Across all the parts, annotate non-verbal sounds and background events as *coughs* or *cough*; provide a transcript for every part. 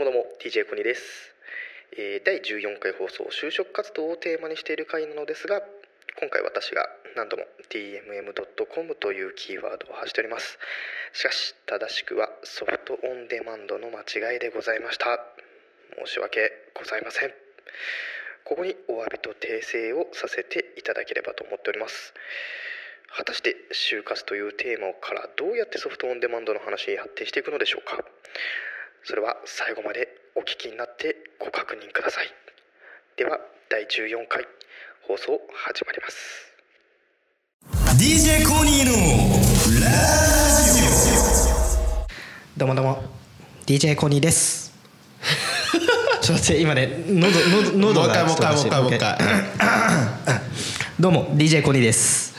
もども DJ コニです、えー第14回放送就職活動をテーマにしている回なのですが今回私が何度も DMM.com というキーワードを発しております。しかし正しくはソフトオンデマンドの間違いでございました。申し訳ございません。ここにお詫びと訂正をさせていただければと思っております。果たして就活というテーマからどうやってソフトオンデマンドの話に発展していくのでしょうか。それは最後までお聞きになってご確認ください。では第14回放送始まります。DJ コニーのラジどうもどうも DJ コニーです。*laughs* ちょっと待って今ね喉喉オ喉がもう一回もう一回もう一回 *coughs* どうも DJ コニーです。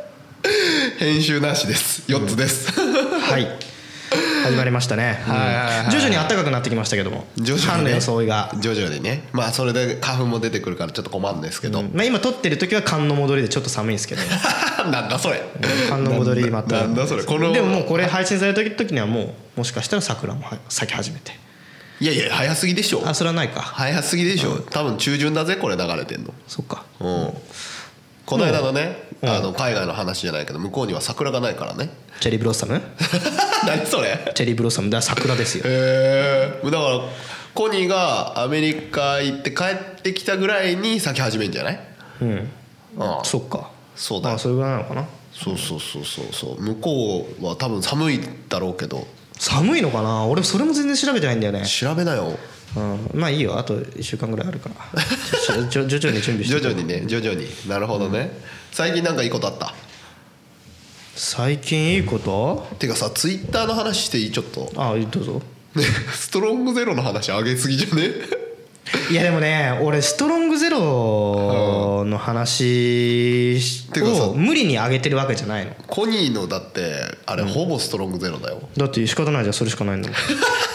*laughs* 編集なしです。4つです。はい始まりましたね、う徐々に暖かくなってきましたけども。徐々にね。装いが、徐々にね。まあそれで花粉も出てくるからちょっと困るんですけど、うん。まあ、今撮ってる時は寒の戻りでちょっ寒いんですけど。*laughs* なんだそれ。寒の戻りまた。なんだそれ。このでももうこれ配信された時にはもうもしかしたら桜もは咲き始めて。いやいや早すぎでしょ。あそれはないか。早すぎでしょ。多分中旬だぜこれ流れてんの。そっか。うんこの間のね、あの海外の話じゃないけど向こうには桜がないからね。チェリーブロッサム？*laughs* 何それ？チェリーブロッサム。だ桜ですよ。へえだからコニーがアメリカ行って帰ってきたぐらいに咲き始めんじゃない？うん。ああ。そっか。そうだよ。あそれぐらいなのかな？そうそうそうそうそう。向こうは多分寒いだろうけど。寒いのかな？俺それも全然調べてないんだよね。調べなようん。まあいいよ。あと1週間ぐらいあるから。*laughs* 徐々に準備して徐々にね。徐々に。なるほどね、最近なんかいいことあった？最近いいこと？てかさツイッターの話していい？ちょっと。あどうぞ。ね *laughs* ストロングゼロの話上げすぎじゃね？*laughs* いやでもね俺ストロングゼロの話を無理に上げてるわけじゃないの。コニーのだってあれほぼストロングゼロだよ、だって仕方ないじゃん。それしかないんだもん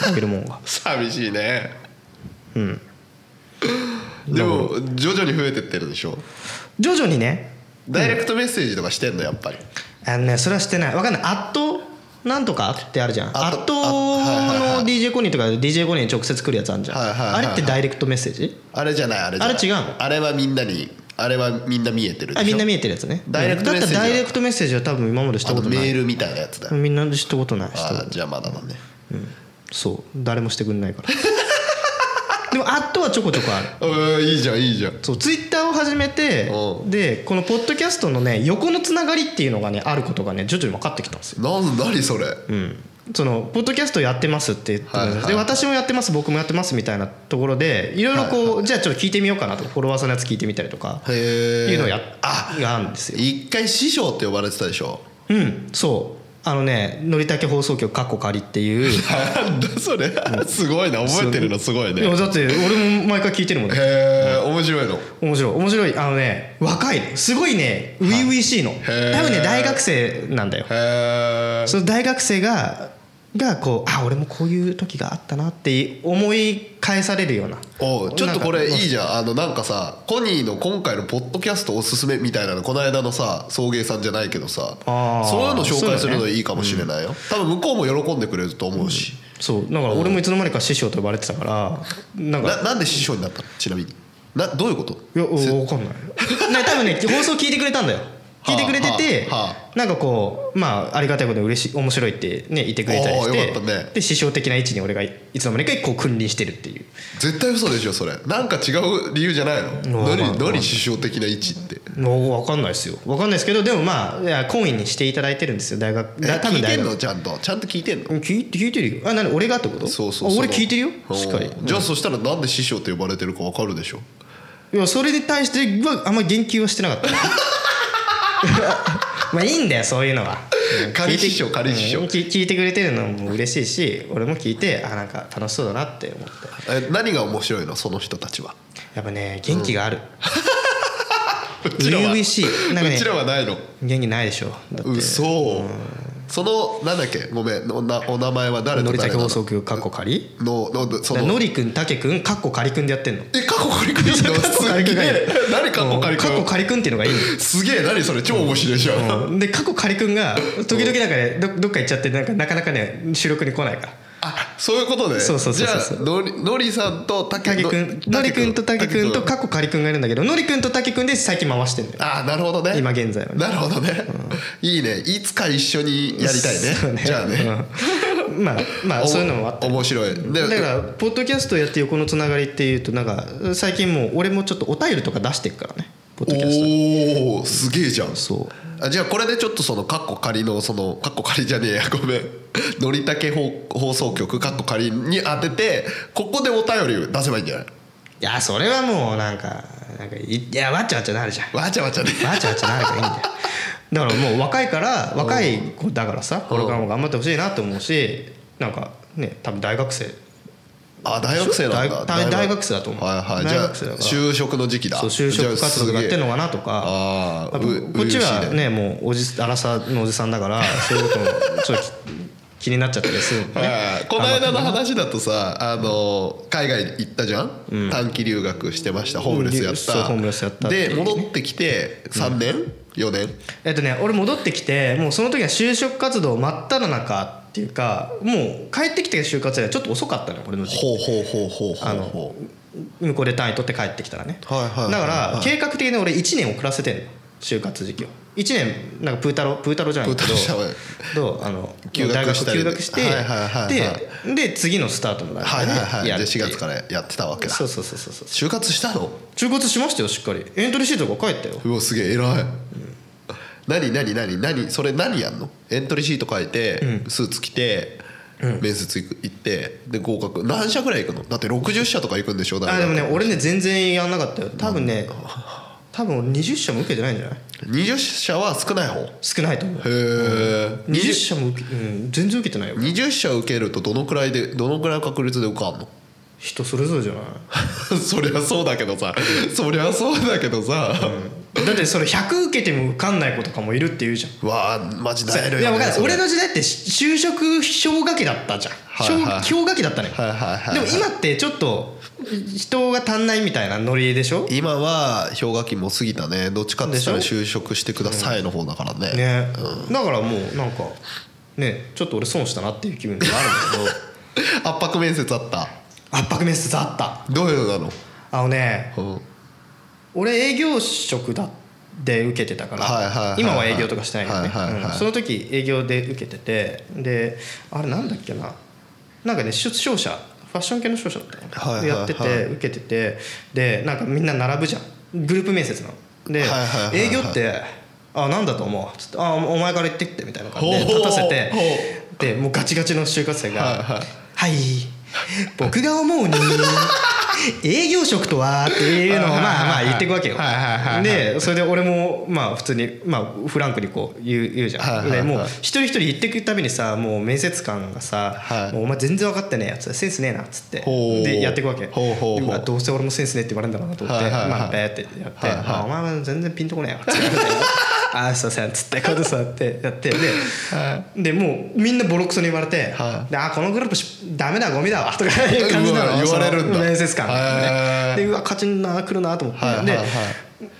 あげるもんが。寂しいねうん。でも徐々に増えてってるでしょ？徐々にね。ダイレクトメッセージとかしてんのやっぱり。あのねそれはしてない。わかんない。アットなんとかってあるじゃん。アアットの DJ コニーとか DJ コニーに直接来るやつあるじゃん、あれってダイレクトメッセージ？あれじゃないあれじゃない。あれ違うの？あれはみんなにあれはみんな見えてるでしょ？あみんな見えてるやつね。ダイレクトメッセージは。だったらダイレクトメッセージは多分今までしたことない。ールみたいなやつだ。よみんなで知ったことないあじゃあまだだ。ねそう。誰もしてくんないから。で *laughs* もアットはちょこちょこある。うんいいじゃんいいじゃん。そうツイッターを始めてうん。でこのポッドキャストのね横のつながりっていうのがねあることがね徐々に分かってきたんですよ。なん何それ？うん。そのポッドキャストやってますって言って、はいはい。で私もやってます僕もやってますみたいなところでいろいろこう、じゃあちょっと聞いてみようかなとフォロワーさんのやつ聞いてみたりとかへえいうのをやあがあるんですよ。一回師匠って呼ばれてたでしょ？うんそうあのねのりたけ放送局かっこ仮っていう。それ？すごいな。覚えてるのすごいね。いやだって俺も毎回聞いてるもんね。へえ面白いの？面白い。面白い。あのね若いすごいね初々しいの。ー。多分ね大学生なんだよ。へえその大学生ががこうあ俺もこういう時があったなって思い返されるような。おうちょっとこれいいじじゃん。あのなんかさコニーの今回のポッドキャストおすすめみたいなのこの間のさ送迎さんじゃないけどさそういうの紹介するのいいかもしれないよ、多分向こうも喜んでくれると思うし、そう。だから俺もいつの間にか師匠と呼ばれてたからなんかななんで師匠になったの？ちなみに。などういうこと？いや分かんない。*laughs* ね多分ね放送聞いてくれたんだよ聞いてくれてて、なんかこうまあありがたいことで嬉しい面白いってね言ってくれたりしてね。で師匠的な位置に俺がいつの間にかこう君臨してるっていう。絶対嘘でしょそれ。なんか違う理由じゃないの？何何師匠的な位置って？の分かんないですよ。分かんないですけどでもまあいや懇意にしていただいてるんですよ。大学えだ多聞いてん分大学の？ちゃんと？ちゃんと聞いてんの？聞いて聞いてるよ。あ何俺がってこと？そうそうあ俺聞いてるよ？うん。しっかり。じゃあそしたらなんで師匠って呼ばれてるか分かるでしょ？いやそれに対してはあんまり言及はしてなかった *laughs* まあいいんだよそういうのは。*laughs* 仮師匠仮師匠うん聞聞いてくれてるのも嬉しいし俺も聞いてあなんか楽しそうだなって思って。え何が面白いの？その人たちは。やっぱね元気がある。うん。*laughs* かねうちらはないの？元気ないでしょ。だって。嘘そのなんだっけ？ごめん。おなお名前は誰の？りたけ放送局かっこ仮ののその。のりくんたけくんかっこ仮くんでやってんの？え過去仮くんいいのかっこ仮くんがいい。すげえ。何過去仮くかっこん仮くんっていうのがいいの。すげえ何それ。超面白いじゃん。うん。で過去仮くんが時々なんかねどどっか行っちゃってなんかなかなかね収録に来ないからあそういうことね。そうそうそうそう。じゃあのりのりさんとたけくんのりくんとたけくんとかかっこかりくんがいるんだけどのりくんとたけくんで最近回してんだよ。ああなるほどね。今現在はね。なるほどね、いいね。いつか一緒にやりたいね。そうじゃあね、うん。まあまあおそういうのもあって。面白い。でだからポッドキャストやって横のつながりっていうとなんか最近もう俺もちょっとお便りとか出してっからね。ポッドキャストおおすげえじゃん。そうあじゃあこれでちょっとそのカッコ仮のそのカッコ仮じゃねえや。*laughs* ごめん。のりたけ放放送局カッコ仮に当ててここでお便り出せばいいんじゃない？いやそれはもうなんかなんかいいやわっちゃわっちゃなるじゃん。わちゃわちゃね。わちゃわちゃなるからいいんだよ。*laughs* だからもう若いから若い子だからさこれからも頑張ってほしいなと思うしなんかね多分大学生あ大学生なんだ。大大学生だと思う。はいはい。大学生だから。就職の時期だ。そう就職活動とかやってんのかなとか。こっちは嬉しいね。もうおじアラサーのおじさんだからそういうこともちょっと *laughs* 気になっちゃったりするね。はいこの間の話だとさあの海外行ったじゃん、短期留学してました。ホームレスやった、ホームレスやった。で戻ってきて3年、4年？えっとね俺戻ってきてもうその時は就職活動真っ只中っていうかもう帰ってきて就活はちょっと遅かったのよ俺の時期。ほうほうほうほうほうあのほ向こうで単位取って帰ってきたらね。はいはいだから計画的に俺1年遅らせてんの就活時期を。1年なんかプータロプータロじゃないけどどうあの大学休学してはいはいはいはいでで次のスタートの段うはい階はいはい。ででやるって。いう4月からやってたわけだ。そうそうそうそうそう。就活したの？就活しましたよしっかり。エントリーシートが書いたよ。うわすげえ偉い、何何何何それ何やんの？エントリーシート書いて、スーツ着て、面接行く行ってで合格。何社ぐらい行くの？だって60社とか行くんでしょ？あでもね俺ね全然やんなかったよ。多分ね多分俺20社も受けてないんじゃない？20社は少ない方？へ少ないと思う。え20社も受け、うん、全然受けてないよ。20社受けるとどのくらいでどのくらいの確率で受かんの？人それぞれじゃない？*laughs* そりゃそうだけどさ。そりゃそうだけどさ、だってそれ100受けても受かんない子とかもいるって言うじゃん。わあマジだいや分かんない。それ。俺の時代って就職氷河期だったじゃん。はいはい氷氷河期だったねはいはいはいはい。でも今ってちょっと人が足んないみたいなノリでしょ？今は氷河期も過ぎたね。どっちかって言ったら就職してくださいの方だからね。ねだからもうなんかねちょっと俺損したなっていう気分があるんだけど圧迫面接あった？圧迫面接あった。どういうのなの、あのねうん俺営業職だで受けてたから今は営業とかしてないよね。その時営業で受けててであれなんだっけな。なんかね出商社ファッション系の商社だったの、はいはいはい。やってて受けててでなんかみんな並ぶじゃん。グループ面接なの。で、営業って「あなんだと思う」つって「あお前から言ってきて」みたいな感じで立たせてほでもうガチガチの就活生がはいはい「はい。僕が思うに営業職とは」っていうのをまあまあ言っていくわけよ。でそれで俺もまあ普通にまあフランクにこう言う言うじゃん、でもう一人一人言っていくたびにさもう面接官がさはい。もうお前全然分かってねえやつセンスねえな」っつって。でやっていくわけ。どうせ俺もセンスねえって言われるんだろうなと思ってまあベーってやってはいはいあ「お前は全然ピンとこねえよ」っつってああすいません」っつってこうやって座ってやってででもうみんなボロクソに言われてはい。であこのグループしダメだゴミだわ」とかいう感じなの言われるんだ。面接官ね。でうわ勝ちんな来るなと思って、で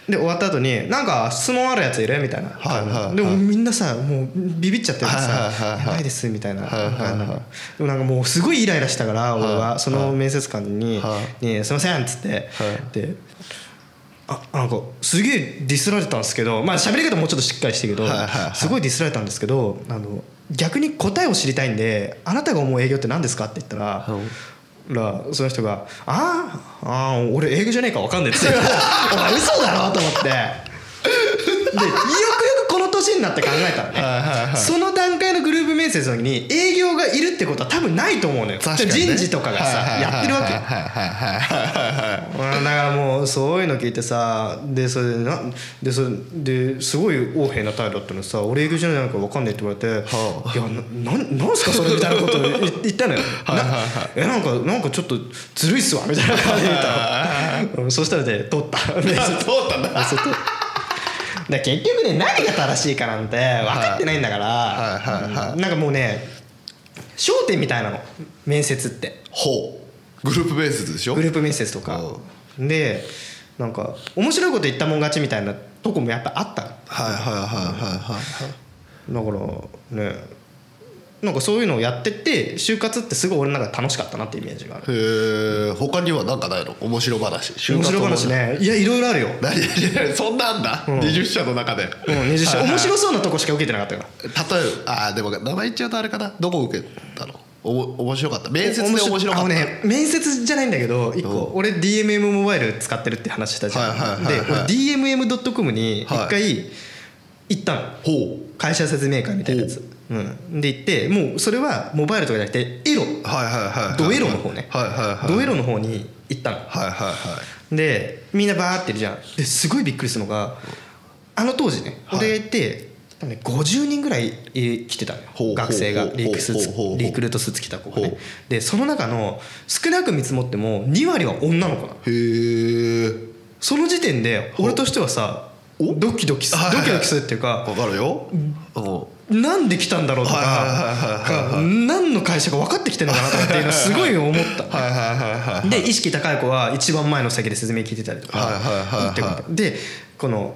で終わった後に「なんか質問あるやついる?」みたいな、はいはいはい。でもみんなさもうビビっちゃってるからさはいはいはいはい「やばいです」みたいな、でもなんかもうすごいイライラしたから俺は。はいその面接官には「にすいません」っつって、はい。であなんかすげえディスられたんですけどまあ喋り方もうちょっとしっかりしてるけど、すごいディスられたんですけどあの逆に答えを知りたいんで「あなたが思う営業って何ですか?」って言ったら、らその人が「あーあー俺営業じゃねえか分かんねえ」って。言ってお前嘘だろと思って。でよくよくこの年になって考えたらね、その段階のグループ面接の時に営業がいるってことは多分ないと思うのよ。ね。人事とかがさやってるわけ。だからもうそういうの聞いてさでそれでなでそれですごい横柄な態度だったのにさ俺営業じゃないのか分かんないって言われて「はい。やななんなんすかそれ」みたいなことを言言ったのよ「はいはいはい。なえなんかなんかちょっとずるいっすわ」みたいな感じで言ったの。うんそしたらで通った。*laughs* 通ったんだで結局ね何が正しいかなんて分かってないんだから、はいはいはいうん。なんかもうね焦点みたいなの。面接って。ほう。グループ面接でしょ？グループ面接とか。でなんか面白いこと言ったもん勝ちみたいなとこもやっぱあったの。はいはいはいはいはい。だからねなんかそういうのをやってって就活ってすごい俺の中で楽しかったなってイメージがある。へえ他には何かないの？面白話。就面活白話ね。いやいろいろあるよ。*laughs* 何？*laughs* そんなあん。だ、20社の中で。うん20社はいはい面白そうなとこしか受けてなかったから例えばあーでも名前言っちゃうとあれかな？どこ受けたの？おも面白かった？面接で面白かった。ね面接じゃないんだけど一個俺 DMM モバイル使ってるって話したじゃん、はいはいはいはい。で俺 DMM.com に一回行ったの、ほ会社説明会みたいなやつ、うん、で行ってもうそれはモバイルとかじゃなくてエロ。うはいはいはいはい。ドエロの方ね、はいはいはい。ドエロの方に行ったの。はい。はいはいでみんなバーっているじゃん。ですごいびっくりするのがあの当時ねはい。俺が行って多分ね50人ぐらい来てたのよ。学生がリークスーツリクルートスーツ着た子がね。でその中の少なく見積もっても2割は女の子なの。へえその時点で俺としてはさドキドキすはいはいはい。ドキドキするっていうかわかるよ。うんなんで来たんだろうとかが何の会社か分かってきてるのかなとかっていうのはすごい思った。で意識高い子は一番前の席で説明聞いてたりとか。でこの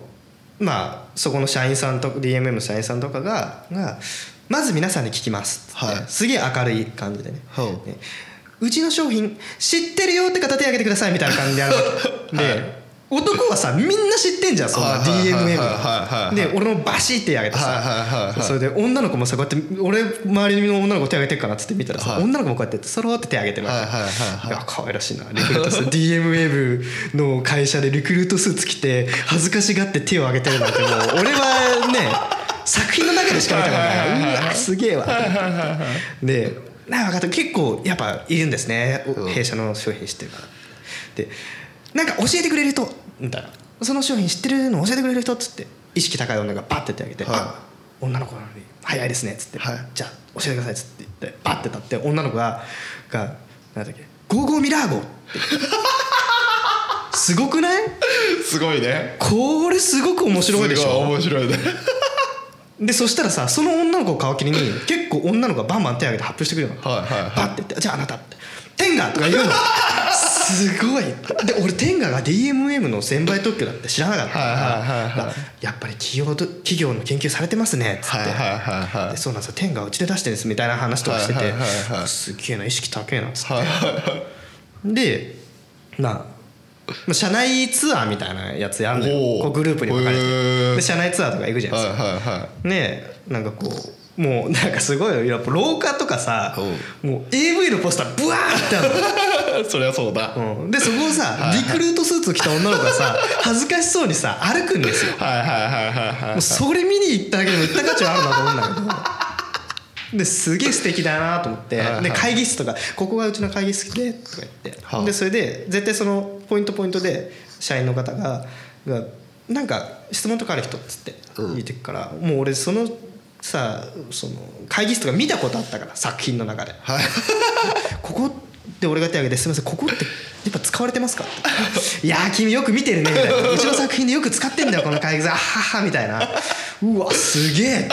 まあそこの社員さんと DMM の社員さんとかががまず皆さんに聞きますって、はい。すげえ明るい感じでね。う。ちの商品知ってるよって方手挙げてくださいみたいな感じでやるわけ。*laughs* で男はさみんな知ってんじゃんそんな DMM で俺もバシッて挙げてさそれで女の子もさこうやって俺周りの女の子手挙げてるかなっつって見たらさはい女の子もこうやってそろって手挙げてるわけ。はいや可愛らしいな。リクルートスーツ DMM の会社でリクルートスーツ着て恥ずかしがって手を挙げてるなんてもう *laughs* 俺はね作品の中でしか見たことない。うわすげえわ。でなんか結構やっぱいるんですね。うん。弊社の商品知ってるから。でなんか教えてくれる人みたいな。その商品知ってるの教えてくれる人っつって。意識高い女がバッて手挙げて「はい。あ女の子なのに早いですね」っつって、はい。じゃあ教えてください」っつって言ってバッて立って女の子ががなんだっけ「ゴーゴーミラー号」って言って。*laughs* すごくない？すごいね。これすごく面白いでしょ？面白いね。でそしたらさその女の子を皮切りに結構女の子がバンバン手挙げて発表してくれるの。はいはいはい。バッて言って「じゃああなた」って「天下」とか言うのすごい。で俺天下が DMM の専売特許だって知らなかったからやっぱり企業と企業の研究されてますねっつって、でそうなんですよ。天下はうちで出してるんですみたいな話とかしてて、すっげえな意識高えなっつって、でまあまあ社内ツアーみたいなやつやんのおようこうグループに分かれへてー。で社内ツアーとか行くじゃないですか、ねえなんかこうもうなんかすごいよ。やっぱ廊下とかさもう AV のポスターブワーってあるのそりゃそうだ。はいうん、でそこをさリクルートスーツを着た女の子がさ *laughs* 恥ずかしそうにさ歩くんですよ。はいはいはいはいもうそれ見に行っただけでも行った価値はあるなと思うんだけどですげえ素敵だなと思って。はいはい。で会議室とか「ここがうちの会議室で」とか言って。はあ。でそれで絶対そのポイントポイントで社員の方がが「なんか質問とかある人」っつって言ってくからもう俺そのさその会議室とか見たことあったから作品の中で。はい。*laughs* ここって俺が手挙げて「すみませんここってやっぱ使われてますか? *laughs*」いやー君よく見てるね」みたいな「*laughs* うちの作品でよく使ってんだよこの会議室あはは」みたいな。うわすげえ。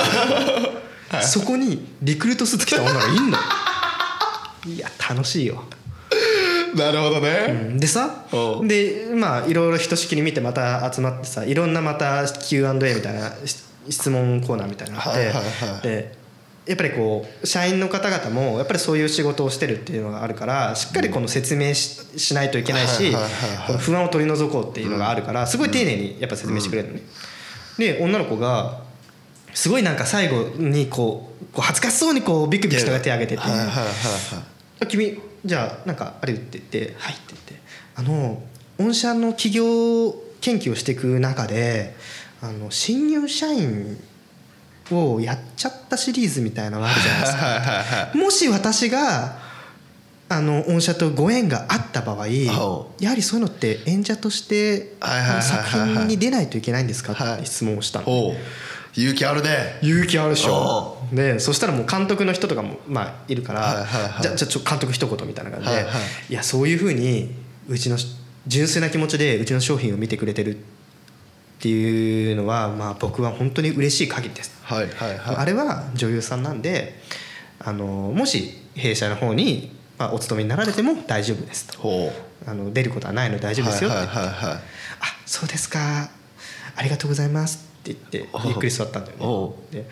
そこにリクルートスーツ着た女がいんの？いや楽しいよ。なるほどね。でさおうでまあいろいろひとしきり見てまた集まってさいろんなまた Q&A みたいなし質問コーナーみたいなのがあって、はいはいはい。でやっぱりこう社員の方々もやっぱりそういう仕事をしてるっていうのがあるからしっかりこの説明ししないといけないし不安を取り除こうっていうのがあるからすごい丁寧にやっぱ説明してくれるのね。で女の子がすごいなんか最後にこうこう恥ずかしそうにこうビクビク人が手を挙げてて君じゃあなんかあるって言って「はい」って言って。あの御社の企業研究をしていく中であの新入社員をやっちゃったシリーズみたいなのがあるじゃないですか。はいはいはいもし私があの御社とご縁があった場合はやはりそういうのって演者として作品に出ないといけないんですか？はい。って質問をしたの。勇気あるね。勇気あるでしょ。おでそしたらもう監督の人とかもまあいるから、はいはいはい。じゃあちょ監督一言みたいな感じで、はい。いやそういうふうにうちの純粋な気持ちでうちの商品を見てくれてるっていうのは、まあ、僕は本当に嬉しい限りです、はいはいはい。あれは女優さんなんであのもし弊社の方に、まあ、お勤めになられても大丈夫ですと。ほう。あの出ることはないので大丈夫ですよって、はいはいはいはい。あそうですか。ありがとうございます。って言ってゆっくり座ったんだよおねで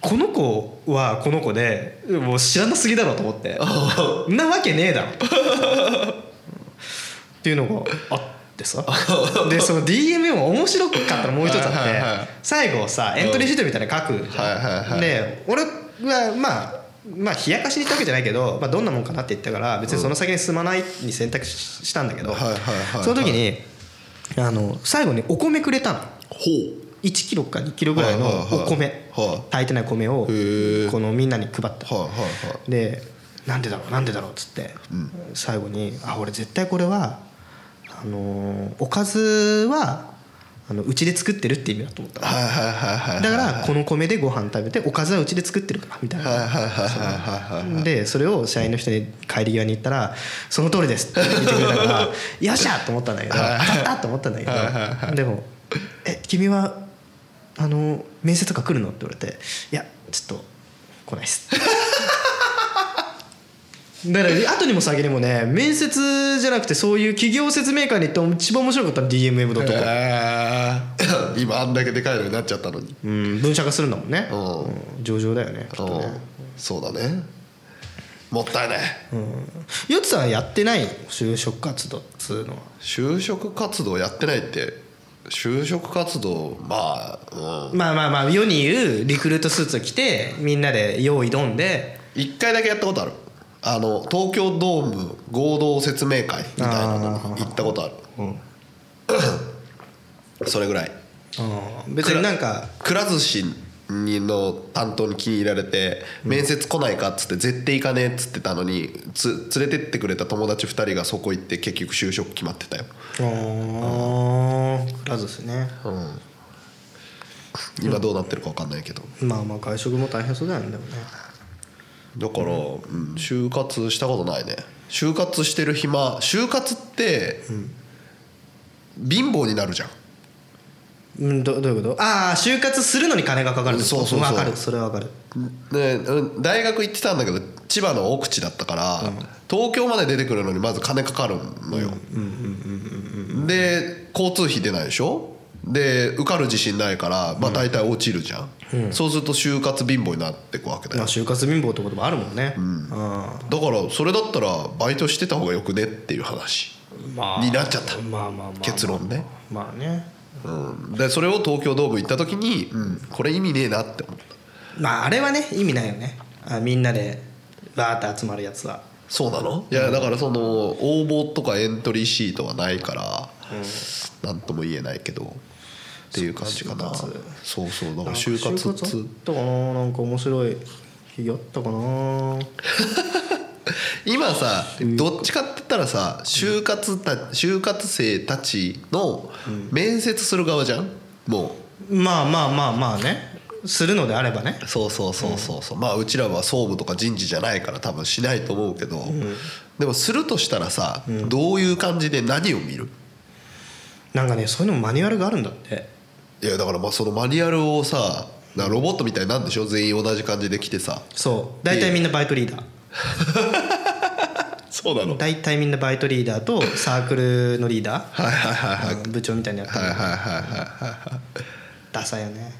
この子はこの子でもう知らなすぎだろうと思って。なわけねえだろ。っていうのがあってさで *laughs* その DM も面白かったらもう一つあって、は最後さエントリーシートみたいなの書くじゃん、はいはいはいで俺はまあまあ冷やかしに言ったわけじゃないけど、まあ、どんなもんかなって言ったから別にその先に進まないに選択ししたんだけど、その時にあの最後にお米くれたの。ほ1キロか2キロぐらいのお米。はい。炊いてない米をこのみんなに配った。でなんでだろうなんでだろうっつって最後に「あ俺絶対これはあのーおかずはあのうちで作ってるって意味だと思っただからこの米でご飯食べておかずはうちで作ってるからみたいな。でそれを社員の人に帰り際に言ったら「その通りです」って言ってくれたから「*laughs* よっしゃ!」と思ったんだけど当たったと思ったんだけどでも「え君はあの面接とか来るの?」って言われて「いやちょっと来ないっす」*laughs* だから後にも先にもね面接じゃなくてそういう企業説明会に行って一番面白かったの DMM.com、えー。*laughs* 今あんだけでかいのになっちゃったのに。うん、分社化するんだもんね、うん。うん上場だよねうん。そうだね。もったいない。ヨッツさんはやってないの就職活動っつうのは？就職活動やってないって就職活動まあうん。まあまあまあ世に言うリクルートスーツを着てみんなで用意どんで。一回だけやったことあるあの東京ドーム合同説明会みたいなのに行ったことある。*coughs* それぐらい。うん。別になんかくら寿司にの担当に気に入られて面接来ないかっつって絶対行かねえっつってたのにつ連れてってくれた友達2人がそこ行って結局就職決まってたよ、ああラズですね。うん、今どうなってるか分かんないけど。まあまあ外食も大変そうだよねでもねだから、うん、就活したことないね。就活してる暇就活って、貧乏になるじゃん。うんどどういうこと？ああ就活するのに金がかかるってこと？そうそうそう。わかる。それはわかる。でうん大学行ってたんだけど千葉の奥地だったから、東京まで出てくるのにまず金かかるのよ。で交通費出ないでしょ？で受かる自信ないから、まあ、大体落ちるじゃん、そうすると就活貧乏になってくわけだよ。まあ就活貧乏ってこともあるもんね。うん。だからそれだったらバイトしてた方がよくねっていう話。まになっちゃった。まあまあまあまあ。結論ね。まあね。うん、でそれを東京ドーム行った時に、うん、これ意味ねえなって思った。まああれはね意味ないよね。あみんなでバーって集まるやつは。そうなの？いやだからその応募とかエントリーシートはないから何とも言えないけどっていう感じかなそうそう。だかなんから就活っつったかななんか面白い日あったかな。*laughs* 今さどっちかって言ったらさ就活た就活生たちの面接する側じゃん？もまあまあまあまあね。するのであればね。うそうそうそうそう。そうまあうちらは総務とか人事じゃないから多分しないと思うけど。でもするとしたらさどういう感じで何を見る？なんかねそういうのもマニュアルがあるんだっていやだからまあそのマニュアルをさロボットみたいになんでしょ？全員同じ感じで来てさ。そう。大体みんなバイトリーダー。*laughs* そうな大体みんなバイトリーダーとサークルのリーダー。はいはいはいはい。うん部長みたいにやってる。はいはいはいはいはダサいよね。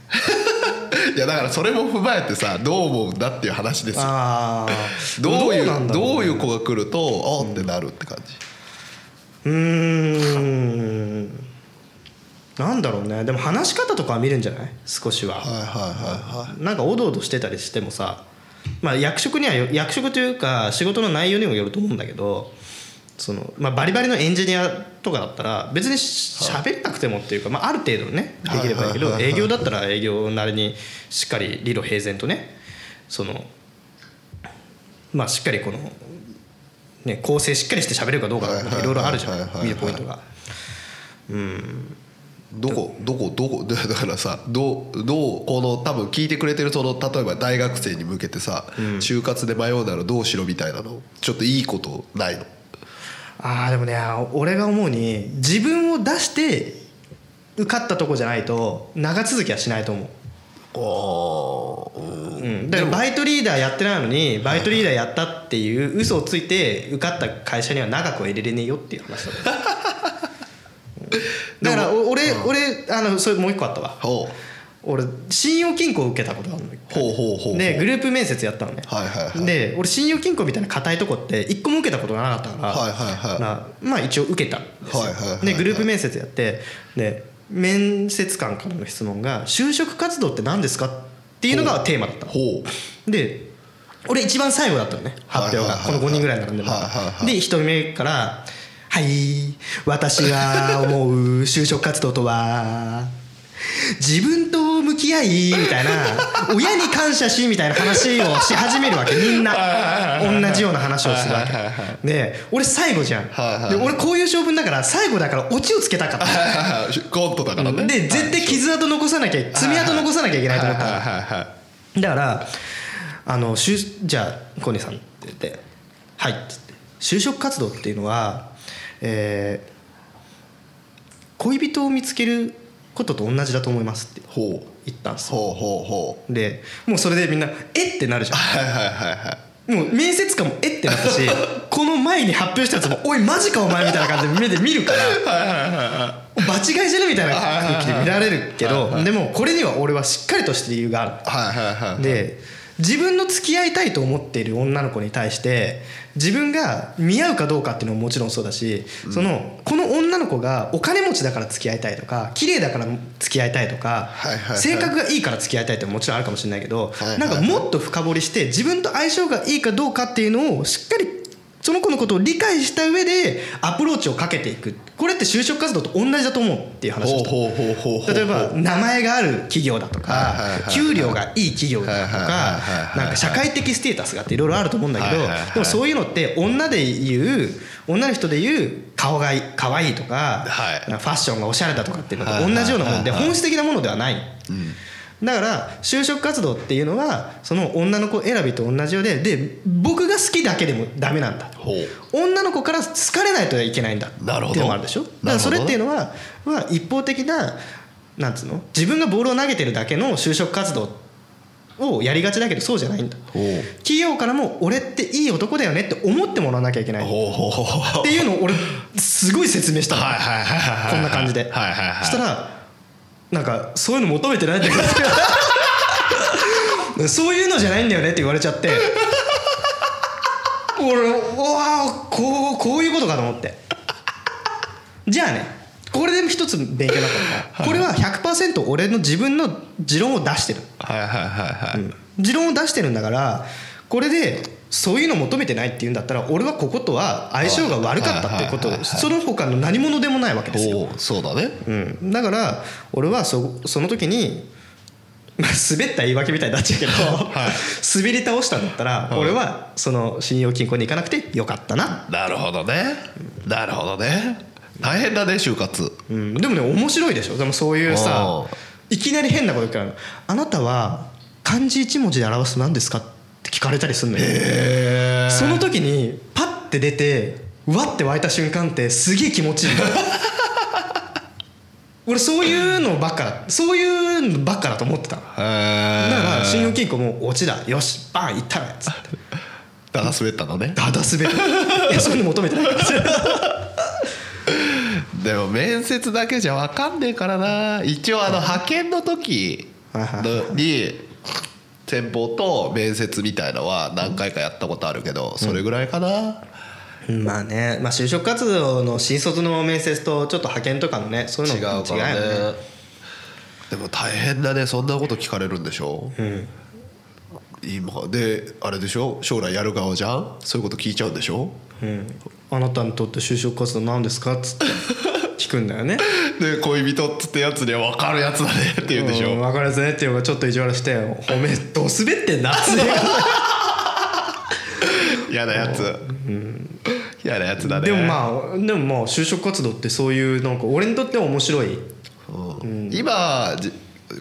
い *laughs* いやだからそれも踏まえてさどう思うんだっていう話ですよ。ああどういうなんだろどういう子が来るとあってなるって感じ。うーんなんだろうね。でも話し方とかは見るんじゃない？少しは、はいはいはいはい。なんかおどおどしてたりしてもさ。まあ役職にはよ役職というか仕事の内容にもよると思うんだけどその、まあ、バリバリのエンジニアとかだったら別にし喋んなくてもっていうか、まあ、ある程度ねできればいいけど営業だったら営業なりにしっかり理路平然とね。そのまあしっかりこの、ね、構成しっかりして喋れるかどうかはいろいろあるじゃん。見るポイントが。どこどこどこ *laughs* だからさどうどうこの多分聞いてくれてるその例えば大学生に向けてさ、就活で迷うならどうしろみたいなの？ちょっといいことないの？あーでもね俺が思うに自分を出して受かったとこじゃないと長続きはしないと思う。あーうん。うん、だからバイトリーダーやってないのにバイトリーダーやったっていう嘘をついて受かった会社には長くは入れれねえよっていう話だ *laughs* んだから俺、うん、俺あのそれもう一個あったわ。俺信用金庫を受けたことあるんだけどでグループ面接やったのね、はいはいはい、で俺信用金庫みたいな硬いとこって一個も受けたことがなかったから、はいはいはい、まあ一応受けたんですよ、はいはいはいはい、でグループ面接やってで面接官からの質問が「就職活動って何ですか?」っていうのがテーマだったで俺一番最後だったのね。発表が、はいはい、この5人ぐらい並んでもで1人目から「はい。私が思う就職活動とは自分と向き合いみたいな親に感謝しみたいな話をし始めるわけ。みんな。同じような話をするわけ。で俺最後じゃん。で俺こういう性分だから最後だからオチをつけたかった。コントだからね。で絶対傷跡残さなきゃ爪痕残さなきゃいけないと思っただからあのじゃあ小西さんって言って「はい」っつって就職活動っていうのはえー、恋人を見つけることと同じだと思いますってほう。言ったんですよ。ほうほうほう。でもうそれでみんな「えっ!」てなるじゃん。はいはいはいはい。もう面接官も「えっ!」てなったし *laughs* この前に発表したやつも「おいマジかお前」みたいな感じで目で見るからはいはいはい場違いじゃね？みたいな空気で見られるけどでもこれには俺はしっかりとした理由がある。はいはいはい。で自分の付き合いたいと思っている女の子に対して自分が見合うかどうかっていうのももちろんそうだし、うん、そのこの女の子がお金持ちだから付き合いたいとか綺麗だから付き合いたいとか、はいはいはい、性格がいいから付き合いたいってももちろんあるかもしれないけど、はいはいはい、なんかもっと深掘りして自分と相性がいいかどうかっていうのをしっかりその子のことを理解した上でアプローチをかけていく。これって就職活動と同じだと思うっていう話をし例えば名前がある企業だとか給料がいい企業だとかなんか社会的ステータスがあっていろいろあると思うんだけどでもそういうのって女で言う女の人で言う顔が可愛いとかファッションがおしゃれだとかっていうのと同じようなもんで本質的なものではない。うん。だから就職活動っていうのはその女の子選びと同じようでで僕が好きだけでもダメなんだ。女の子から好かれないといけないんだっていうのもあるでしょ。だからそれっていうのは、は一方的ななんつうの自分がボールを投げてるだけの就職活動をやりがちだけどそうじゃないんだ。企業からも俺っていい男だよねって思ってもらわなきゃいけないっていうのを俺すごい説明したこんな感じで。そしたらなんかそういうの求めてないんだけどそういうのじゃないんだよねって言われちゃって。俺わあこうこういうことかと思って。じゃあねこれで一つ勉強になったのが、はい、これは100%俺の自分の持論を出してる。はいはいはいはい、うん、持論を出してるんだからこれでそういうの求めてないっていうんだったら俺はこことは相性が悪かったってことその他の何者でもないわけですよ。そうだね、うん、だから俺はそその時にまあ、滑った言い訳みたいになっちゃうけどはい、滑り倒したんだったら俺はその信用金庫に行かなくてよかったな、なるほどね。なるほどね。大変だね就活、うん、でもね面白いでしょ。でもそういうさいきなり変なこと言ったら「あなたは漢字1文字で表すと何ですか?」って聞かれたりすんのよ。その時にパッて出てわって湧いた瞬間ってすげえ気持ちいい *laughs* 俺そういうのばっかそういうのばっかだと思ってただから信用金庫も落ちだ。よしバンいったらっつってだだ滑ったのね。だだ滑った。いやそういうの求めてない。*laughs* でも面接だけじゃ分かんねえからな。一応あの派遣の時に先方と面接みたいのは何回かやったことあるけど、それぐらいかな、うん、まあね、まあ、就職活動の新卒の面接とちょっと派遣とかのねそういうの違うからね。でも大変だね。そんなこと聞かれるんでしょ、うん、今。であれでしょ？将来やる側じゃん？そういうこと聞いちゃうんでしょ、うん、あなたにとって就職活動何ですか？っつって。*laughs* 聞くんだよね。で恋人っつってやつで分かるやつだね *laughs* って言うでしょ、うん、分かるやつねっていうのがちょっと意地悪して「おめえどう滑ってんな」って *laughs* 嫌なやつ、うん、嫌なやつだね。でもまあでもまあ就職活動ってそういうなんか俺にとっては面白い、うん、今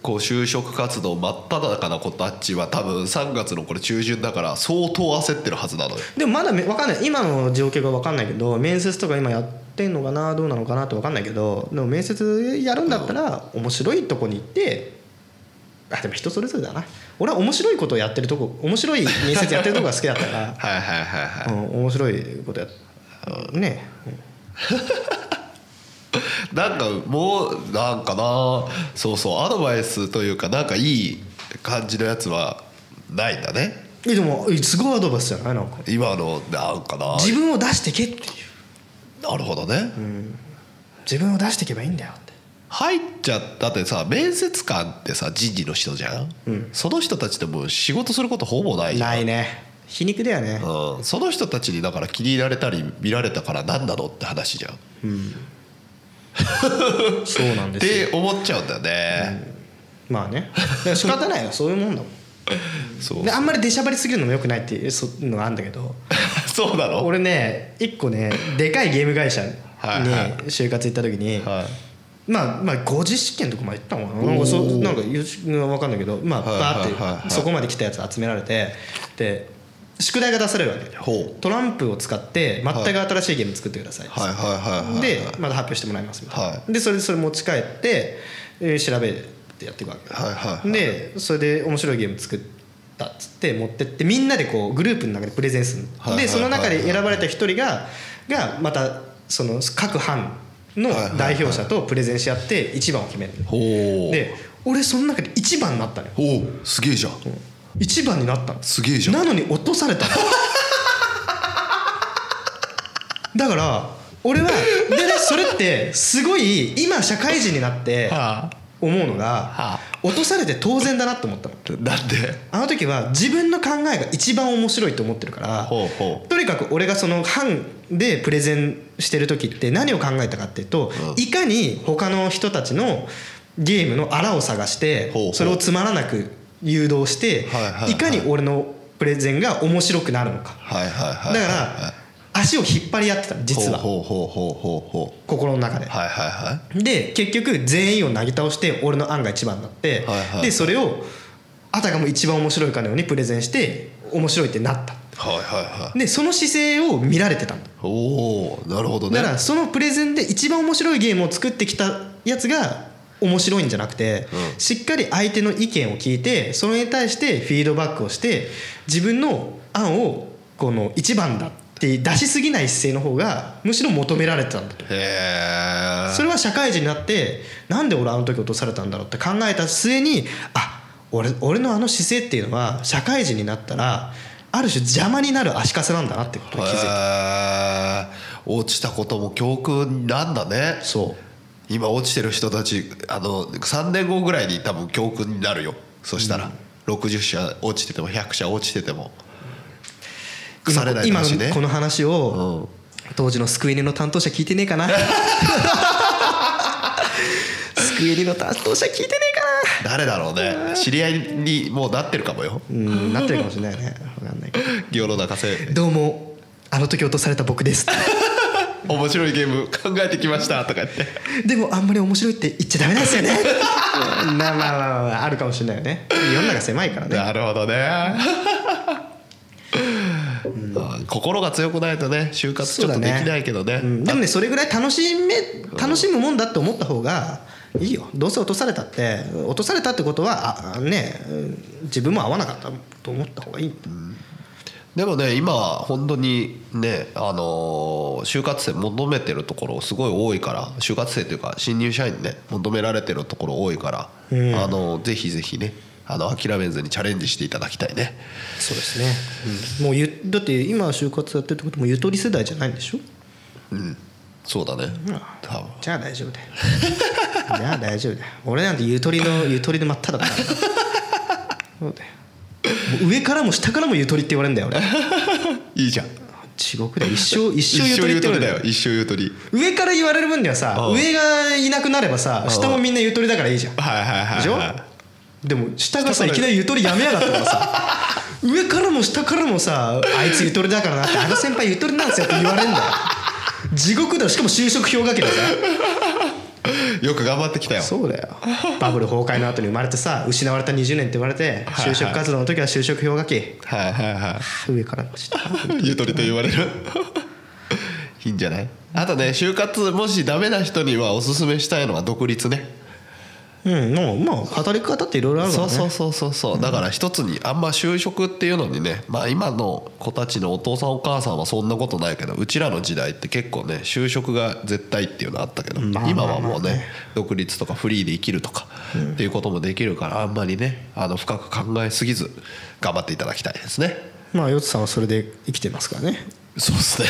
こう就職活動真っ只中な子たちは多分3月のこれ中旬だから相当焦ってるはずなのよ。でもまだ分かんない。今の状況が分かんないけど面接とか今やってんのかなどうなのかなって分かんないけどでも面接やるんだったら面白いとこに行ってあでも人それぞれだな。俺は面白いことをやってるとこ面白い面接やってるとこが好きだったから *laughs* はいはいはいはい、面白いことやね。え *laughs* なんかもうなんかなそうそうアドバイスというかなんかいい感じのやつはないんだね。でもすごいアドバイスじゃない？なんか。今のなんかな。自分を出してけっていう。なるほどね、自分を出していけばいいんだよって。入っちゃったってさ面接官ってさ人事の人じゃん、その人たちでも仕事することほぼないじゃん。ないね。皮肉だよね。うん、その人たちにだから気に入られたり見られたから何なのって話じゃん。っ *laughs* そうなんですよ。て思っちゃうんだよね、まあね。仕方ないよ。そういうもんだもん *laughs* そうであんまり出しゃばりすぎるのもよくないっていうのがあるんだけど。*laughs* そうなの？俺ね一個ねでかいゲーム会社にはいはい。就活行った時に、はい。まあまあ5次試験とかまで行ったのかな。なんかそうなんか分かんないけどまあはいバはいはいはい。ーってそこまで来たやつ集められてで宿題が出されるわけトランプを使って全く新しいゲーム作ってください。はい。はいはいはいでまだ発表してもらいますみたいな、はでそれでそれ持ち帰って、えー調べてやっていくわけ、はいはいはい。でそれで面白いゲーム作ったっつって持ってってみんなでこうグループの中でプレゼンするの、はいでその中で選ばれた一人ががまたその各班の代表者とプレゼンし合って一番を決めるで俺その中で一番になったのよ。ほう。すげえじゃん。一番になったの。すげえじゃん。なのに落とされたの。*laughs* だから俺はでねそれってすごい今社会人になっては思うのがはあ。落とされて当然だなと思ったの。なんであの時は自分の考えが一番面白いと思ってるからとにかく俺がその班でプレゼンしてる時って何を考えたかっていうといかに他の人たちのゲームのあらを探してそれをつまらなく誘導してはいかに俺のプレゼンが面白くなるのか。だから足を引っ張り合ってたの実は。心の中で。うはいはいはい。で結局全員をなぎ倒して俺の案が一番になってはいはい。でそれをあたかも一番面白いかのようにプレゼンして面白いってなった。はいはいはい。でその姿勢を見られてたんだおおなるほどね。だからそのプレゼンで一番面白いゲームを作ってきたやつが面白いんじゃなくて、うん。しっかり相手の意見を聞いてそれに対してフィードバックをして自分の案をこの一番だって出しすぎない姿勢の方がむしろ求められてたんだと。へえそれは社会人になってなんで俺あの時落とされたんだろうって考えた末にあ俺俺のあの姿勢っていうのは社会人になったらある種邪魔になる足かせなんだなってことに気づいた。落ちたことも教訓なんだね。そう。今落ちてる人たちあの3年後ぐらいに多分教訓になるよ。そしたら、60社落ちてても100社落ちてても今のこの話を、当時の救い人の担当者聞いてねえかな。救い人の担当者聞いてねえか誰だろうね。知り合いにもうなってるかもよ。なうんなってるかもしれないね。分かんないけ世の中せ。どどうもあの時落とされた僕です。*laughs* 面白いゲーム考えてきました。とか言って。でもあんまり面白いって言っちゃダメなんですよね。う *laughs* んまあまあまあまああるかもしれないよね。世の中狭いからね。なるほどね。うん心が強くないとね就活ちょっとできないけどね。うん。でもねそれぐらい楽しめ楽しむもんだって思った方がいいよ。どうせ落とされたって。落とされたってことはあねうん自分も合わなかったと思った方がいい、でもね今本当にねあのー就活生求めてるところすごい多いから就活生というか新入社員ね求められてるところ多いから、うん。あのぜひぜひねあの諦めずにチャレンジしていただきたいね。そうですね、うん。もうゆだって今就活やってるってこともゆとり世代じゃないんでしょ？うん。そうだね。多分。じゃあ大丈夫だよ。*laughs* じゃあ大丈夫だよ。俺なんてゆとりのゆとりの真っ只中。だからそうだよ。上からも下からもゆとりって言われるんだよ俺。*laughs* いいじゃん。地獄だよ。一生一生ゆとりって言われる。んだよ。一生ゆとり。上から言われる分にはさうん。上がいなくなればさ下もみんなゆとりだからいいじゃん。はいはいはいはい。でしょ？でも下がさいきなりゆとりやめやがったからさ。*laughs* 上からも下からもさあいつゆとりだからなってあの先輩ゆとりなんですよって言われるんだよ。地獄だよしかも就職氷河期でさよく頑張ってきたよ。そうだよ。バブル崩壊の後に生まれてさ失われた20年って言われてはい就職活動の時は就職氷河期。はいはいは上からも下。*laughs* ゆとりと言われる。いいんじゃない？あとね就活もしダメな人にはおすすめしたいのは独立ねうんもうまあ働き方っていろいろあるからね。そうそうそうそうだから一つにあんま就職っていうのにねまあ今の子たちのお父さんお母さんはそんなことないけどうちらの時代って結構ね就職が絶対っていうのあったけど今はもうね独立とかフリーで生きるとかっていうこともできるからあんまりねあの深く考えすぎず頑張っていただきたいですね。まあヨッツさんはそれで生きてますからねそうですね。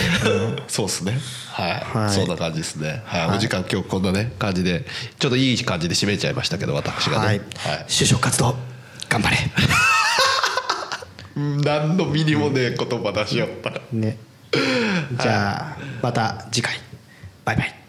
そうですね。はい、はい。そんな感じですね。はい、はい。お時間今日こんなね感じでちょっといい感じで締めちゃいましたけど私がね。はい、就職活動頑張れ。*laughs* 何の身にもねえ言葉出しよった。ね。じゃあまた次回。バイバイ